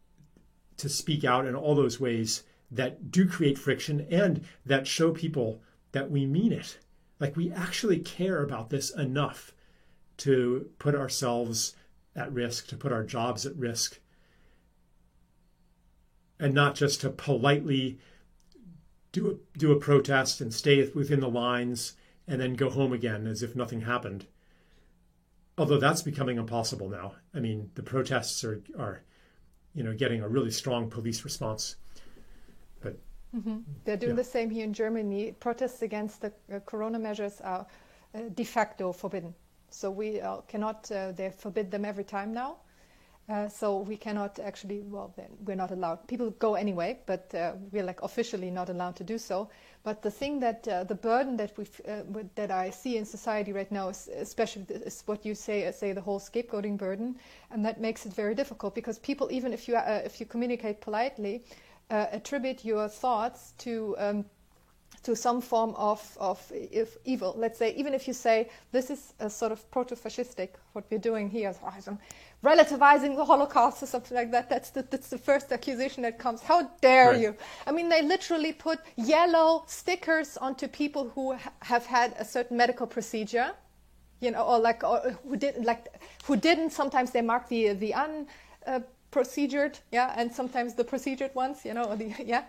to speak out in all those ways that do create friction and that show people that we mean it. Like we actually care about this enough to put ourselves at risk to put our jobs at risk and not just to politely do a, do a protest and stay within the lines and then go home again as if nothing happened. Although that's becoming impossible now. I mean, the protests are, are you know, getting a really strong police response. But mm-hmm. they're doing yeah. the same here in Germany. Protests against the uh, corona measures are uh, de facto forbidden. So we uh, cannot. Uh, they forbid them every time now. Uh, so we cannot actually, well, then we're not allowed. People go anyway, but uh, we're like officially not allowed to do so. But the thing that uh, the burden that we uh, that I see in society right now is especially is what you say, say the whole scapegoating burden, and that makes it very difficult because people, even if you if you communicate politely, attribute your thoughts to. Um, to some form of, of evil. Let's say, even if you say this is a sort of proto fascistic, what we're doing here, relativizing the Holocaust or something like that. That's the, that's the first accusation that comes. How dare right. you? I mean, they literally put yellow stickers onto people who ha- have had a certain medical procedure, you know, or like or who didn't like who didn't. Sometimes they mark the the un. Uh, procedured yeah and sometimes the procedured ones you know the <laughs> yeah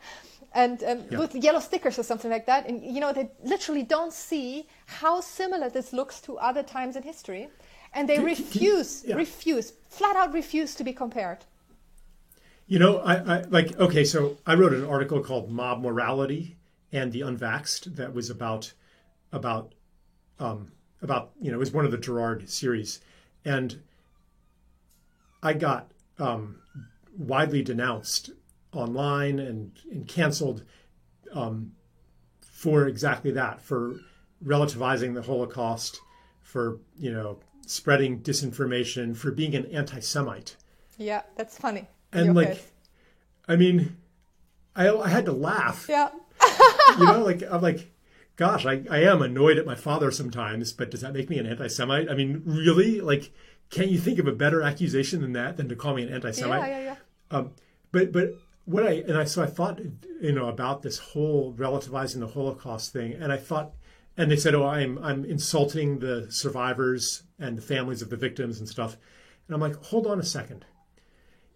and um, yeah. with yellow stickers or something like that and you know they literally don't see how similar this looks to other times in history and they refuse, yeah. refuse, flat out refuse to be compared. You know, I, I like okay. So I wrote an article called "Mob Morality and the Unvaxxed" that was about about um, about you know it was one of the Girard series, and I got um, widely denounced online and, and canceled um, for exactly that for relativizing the Holocaust, for you know spreading disinformation, for being an anti-Semite. Yeah, that's funny. And like, case. I mean, I I had to laugh. Yeah. <laughs> you know, like I'm like, gosh, I, I am annoyed at my father sometimes, but does that make me an anti-Semite? I mean, really? Like, can't you think of a better accusation than that than to call me an anti-Semite? Yeah, yeah, yeah. Um, but but what I and I so I thought you know about this whole relativizing the Holocaust thing, and I thought and they said, "Oh, I'm I'm insulting the survivors and the families of the victims and stuff." And I'm like, "Hold on a second.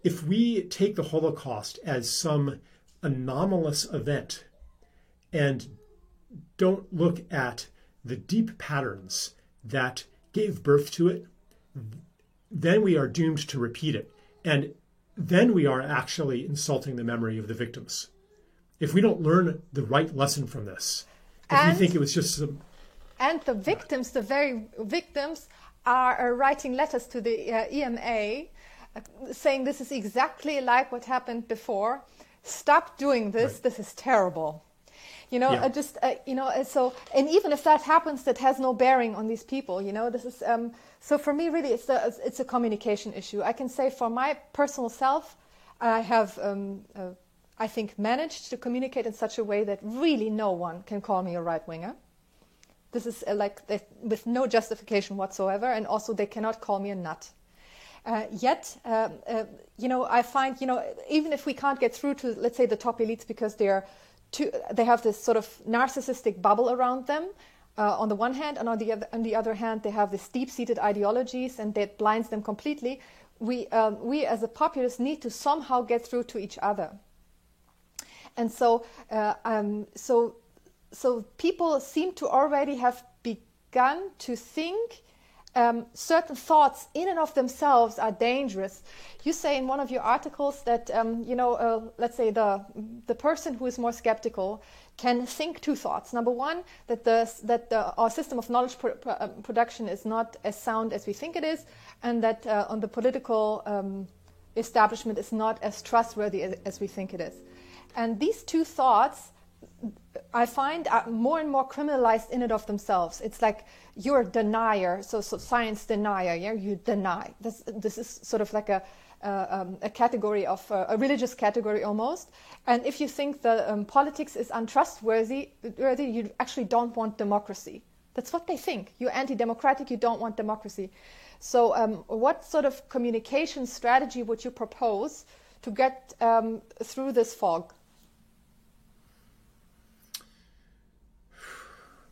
If we take the Holocaust as some anomalous event and don't look at the deep patterns that gave birth to it, then we are doomed to repeat it. And then we are actually insulting the memory of the victims. If we don't learn the right lesson from this, if and, you think it was just some. And the victims, the very victims, are uh, writing letters to the uh, EMA saying this is exactly like what happened before. Stop doing this. Right. This is terrible. You know, yeah. just uh, you know, so and even if that happens, that has no bearing on these people. You know, this is um, so for me really, it's a it's a communication issue. I can say for my personal self, I have um, uh, I think, managed to communicate in such a way that really no one can call me a right winger. This is uh, like with no justification whatsoever, and also they cannot call me a nut. Uh, yet, um, uh, you know, I find, you know, even if we can't get through to, let's say, the top elites because they're they have this sort of narcissistic bubble around them. Uh, on the one hand, and on the other, on the other hand, they have these deep-seated ideologies, and that blinds them completely. We, um, we as a populace need to somehow get through to each other and so uh, um, so so people seem to already have begun to think um, certain thoughts in and of themselves are dangerous. You say in one of your articles that um, you know, uh, let's say the the person who is more skeptical can think two thoughts. Number one, that the that the, our system of knowledge pro- um, production is not as sound as we think it is, and that uh, on the political um, establishment is not as trustworthy as, as we think it is. And these two thoughts I find are more and more criminalized in and of themselves. It's like you're a denier, so, so science denier, yeah, you deny. This, this is sort of like a, uh, um, a category of uh, a religious category almost. And if you think that um, politics is untrustworthy, you actually don't want democracy. That's what they think. You're anti-democratic. You don't want democracy. So, um, what sort of communication strategy would you propose to get um, through this fog?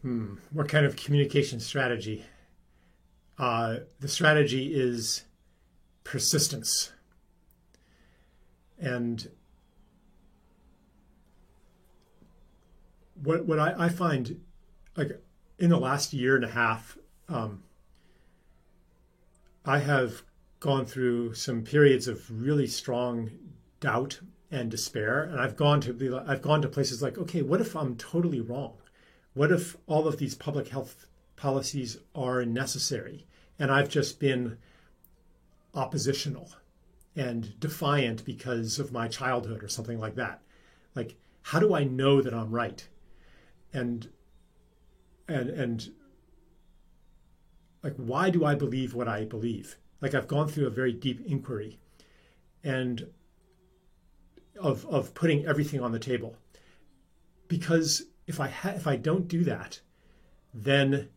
Hmm. What kind of communication strategy? Uh, the strategy is persistence. And what what I, I find like in the last year and a half, um, I have gone through some periods of really strong doubt and despair, and I've gone to be I've gone to places like, okay, what if I'm totally wrong? What if all of these public health policies are necessary and I've just been oppositional and defiant because of my childhood or something like that? Like, how do I know that I'm right? And and and like why do I believe what I believe? Like I've gone through a very deep inquiry and of of putting everything on the table. Because if I ha- if I don't do that, then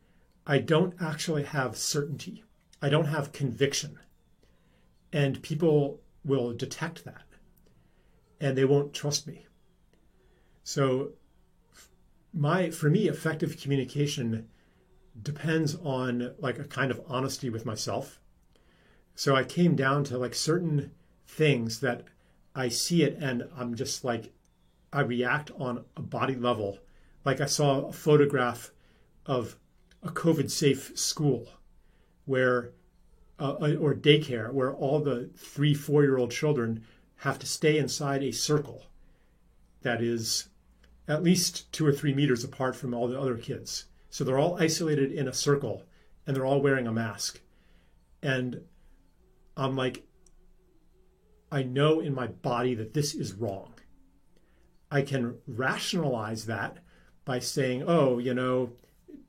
I don't actually have certainty. I don't have conviction. And people will detect that and they won't trust me. So my for me effective communication depends on like a kind of honesty with myself. So I came down to like certain things that I see it and I'm just like I react on a body level like I saw a photograph of a COVID safe school where, uh, uh, or daycare, where all the three, four year old children have to stay inside a circle that is at least two or three meters apart from all the other kids. So they're all isolated in a circle and they're all wearing a mask. And I'm like, I know in my body that this is wrong. I can rationalize that by saying, oh, you know,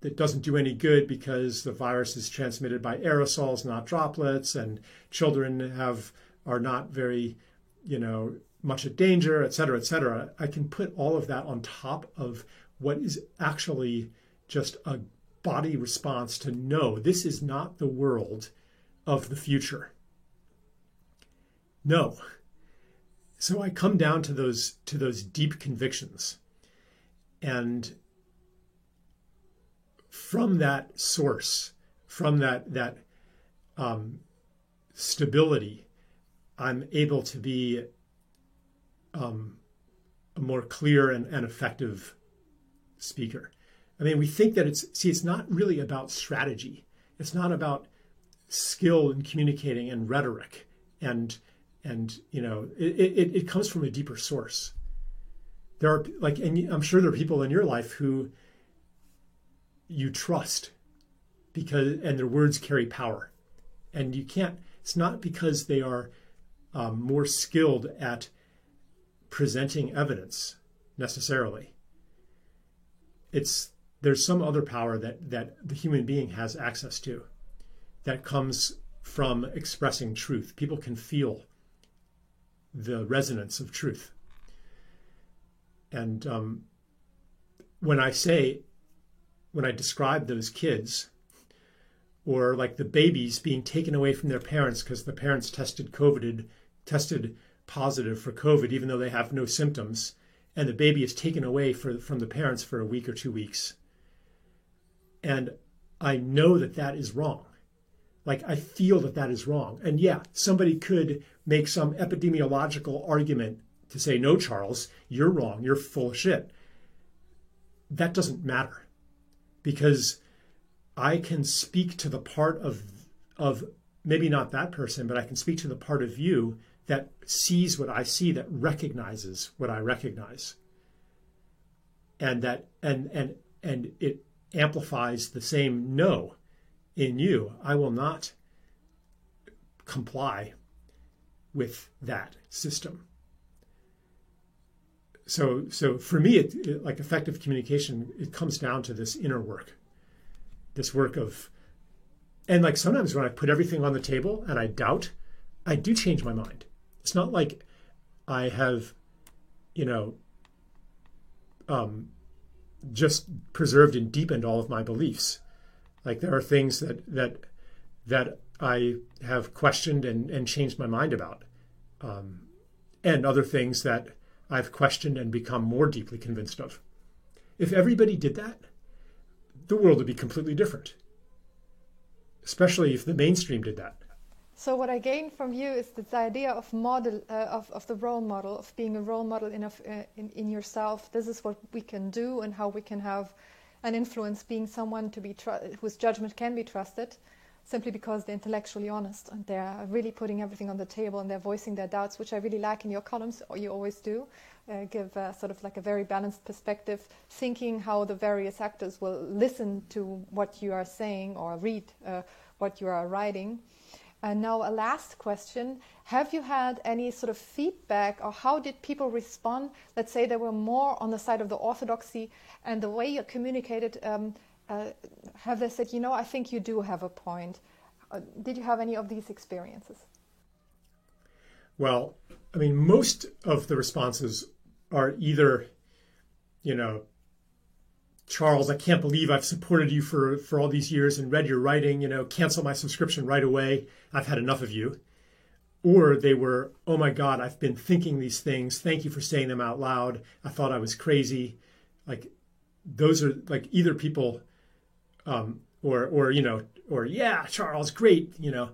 it doesn't do any good because the virus is transmitted by aerosols, not droplets, and children have are not very, you know, much at danger, et cetera, et cetera. I can put all of that on top of what is actually just a body response to no, this is not the world of the future. No. So I come down to those to those deep convictions and from that source, from that that um, stability, I'm able to be um, a more clear and, and effective speaker. I mean, we think that it's see, it's not really about strategy. It's not about skill in communicating and rhetoric and and you know it, it, it comes from a deeper source there are like and i'm sure there are people in your life who you trust because and their words carry power. And you can't it's not because they are um, more skilled at presenting evidence necessarily. It's there's some other power that that the human being has access to that comes from expressing truth. People can feel the resonance of truth and um, when I say, when I describe those kids, or like the babies being taken away from their parents because the parents tested COVID, tested positive for COVID, even though they have no symptoms, and the baby is taken away for, from the parents for a week or two weeks. And I know that that is wrong. Like, I feel that that is wrong. And yeah, somebody could make some epidemiological argument to say, no, Charles, you're wrong. You're full of shit. that doesn't matter because I can speak to the part of of maybe not that person, but I can speak to the part of you that sees what I see, that recognizes what I recognize. And that and and and it amplifies the same no in you. I will not comply with that system. So, so for me, it, it, like effective communication, it comes down to this inner work, this work of, and like sometimes when I put everything on the table and I doubt, I do change my mind. It's not like I have, you know, um, just preserved and deepened all of my beliefs. Like there are things that that that I have questioned and, and changed my mind about, um, and other things that I've questioned and become more deeply convinced of. If everybody did that, the world would be completely different, especially if the mainstream did that. So what I gain from you is this idea of model uh, of, of the role model of being a role model in, of, uh, in in yourself. This is what we can do and how we can have an influence. Being someone to be whose judgment can be trusted, simply because they're intellectually honest and they're really putting everything on the table and they're voicing their doubts, which I really like in your columns, or you always do. Uh, give uh, sort of like a very balanced perspective, thinking how the various actors will listen to what you are saying or read uh, what you are writing. And now, a last question Have you had any sort of feedback, or how did people respond? Let's say they were more on the side of the orthodoxy, and the way you communicated um, uh, have they said, you know, I think you do have a point? Uh, did you have any of these experiences? Well, I mean, most of the responses are either, you know, Charles, I can't believe I've supported you for, for all these years and read your writing, you know, cancel my subscription right away. I've had enough of you. Or they were, oh my God, I've been thinking these things. Thank you for saying them out loud. I thought I was crazy. Like, those are like either people um, or or you know, or yeah, Charles, great, you know,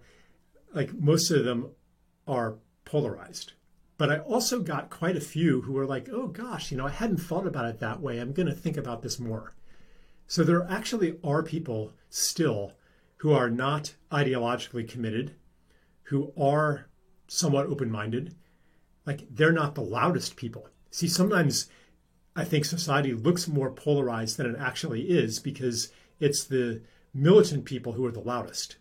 like most of them are polarized. But I also got quite a few who were like, oh gosh, you know, I hadn't thought about it that way. I'm going to think about this more. So there actually are people still who are not ideologically committed, who are somewhat open minded. Like they're not the loudest people. See, sometimes I think society looks more polarized than it actually is because it's the militant people who are the loudest.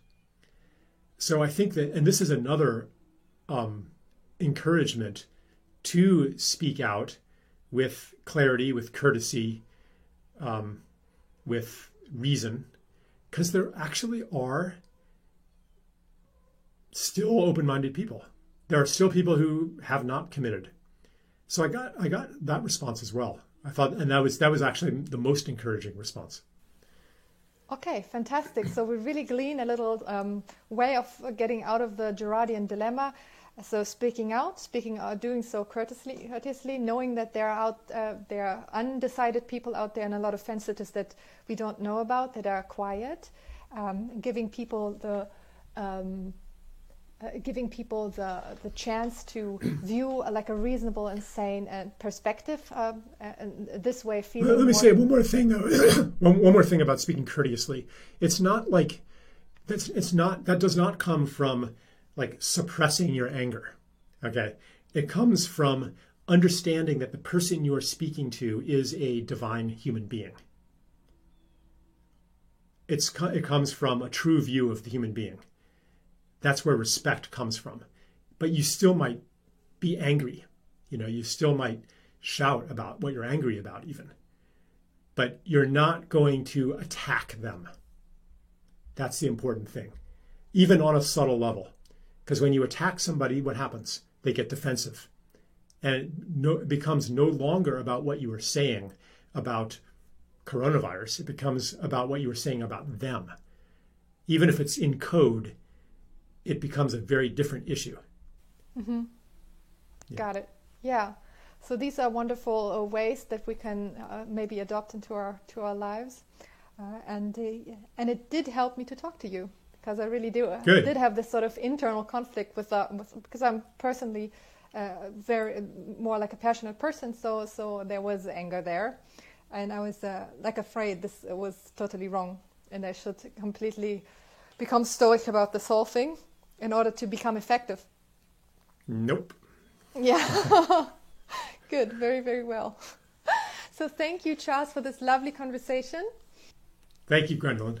So I think that, and this is another um, encouragement to speak out with clarity, with courtesy, um, with reason, because there actually are still open-minded people. There are still people who have not committed. So I got I got that response as well. I thought, and that was that was actually the most encouraging response. Okay, fantastic. So we really glean a little um, way of getting out of the Girardian dilemma. So speaking out, speaking, uh, doing so courteously, courteously, knowing that there are out, uh, there are undecided people out there and a lot of fence sitters that we don't know about that are quiet, um, giving people the um, giving people the, the chance to <clears throat> view uh, like a reasonable and sane uh, perspective uh, and this way feeling let me say one more thing though. <coughs> One, one more thing about speaking courteously. It's not like that's it's not that does not come from like suppressing your anger okay? It comes from understanding that the person you are speaking to is a divine human being. It's it comes from a true view of the human being that's where respect comes from. But you still might be angry. You know, you still might shout about what you're angry about, even. But you're not going to attack them. That's the important thing, even on a subtle level. Because when you attack somebody, what happens? They get defensive. And it, no, it becomes no longer about what you were saying about coronavirus, it becomes about what you were saying about them. Even if it's in code, it becomes a very different issue. Mm-hmm. Yeah. Got it. Yeah. So these are wonderful uh, ways that we can uh, maybe adopt into our to our lives, uh, and uh, and it did help me to talk to you because I really do. Good. I did have this sort of internal conflict with, uh, with because I'm personally uh, very more like a passionate person, so so there was anger there. and I was uh, like afraid this was totally wrong, and I should completely become stoic about this whole thing in order to become effective. Nope. Yeah. <laughs> Good. Very, very well. <laughs> So thank you, Charles, for this lovely conversation. Thank you, Gwendolyn.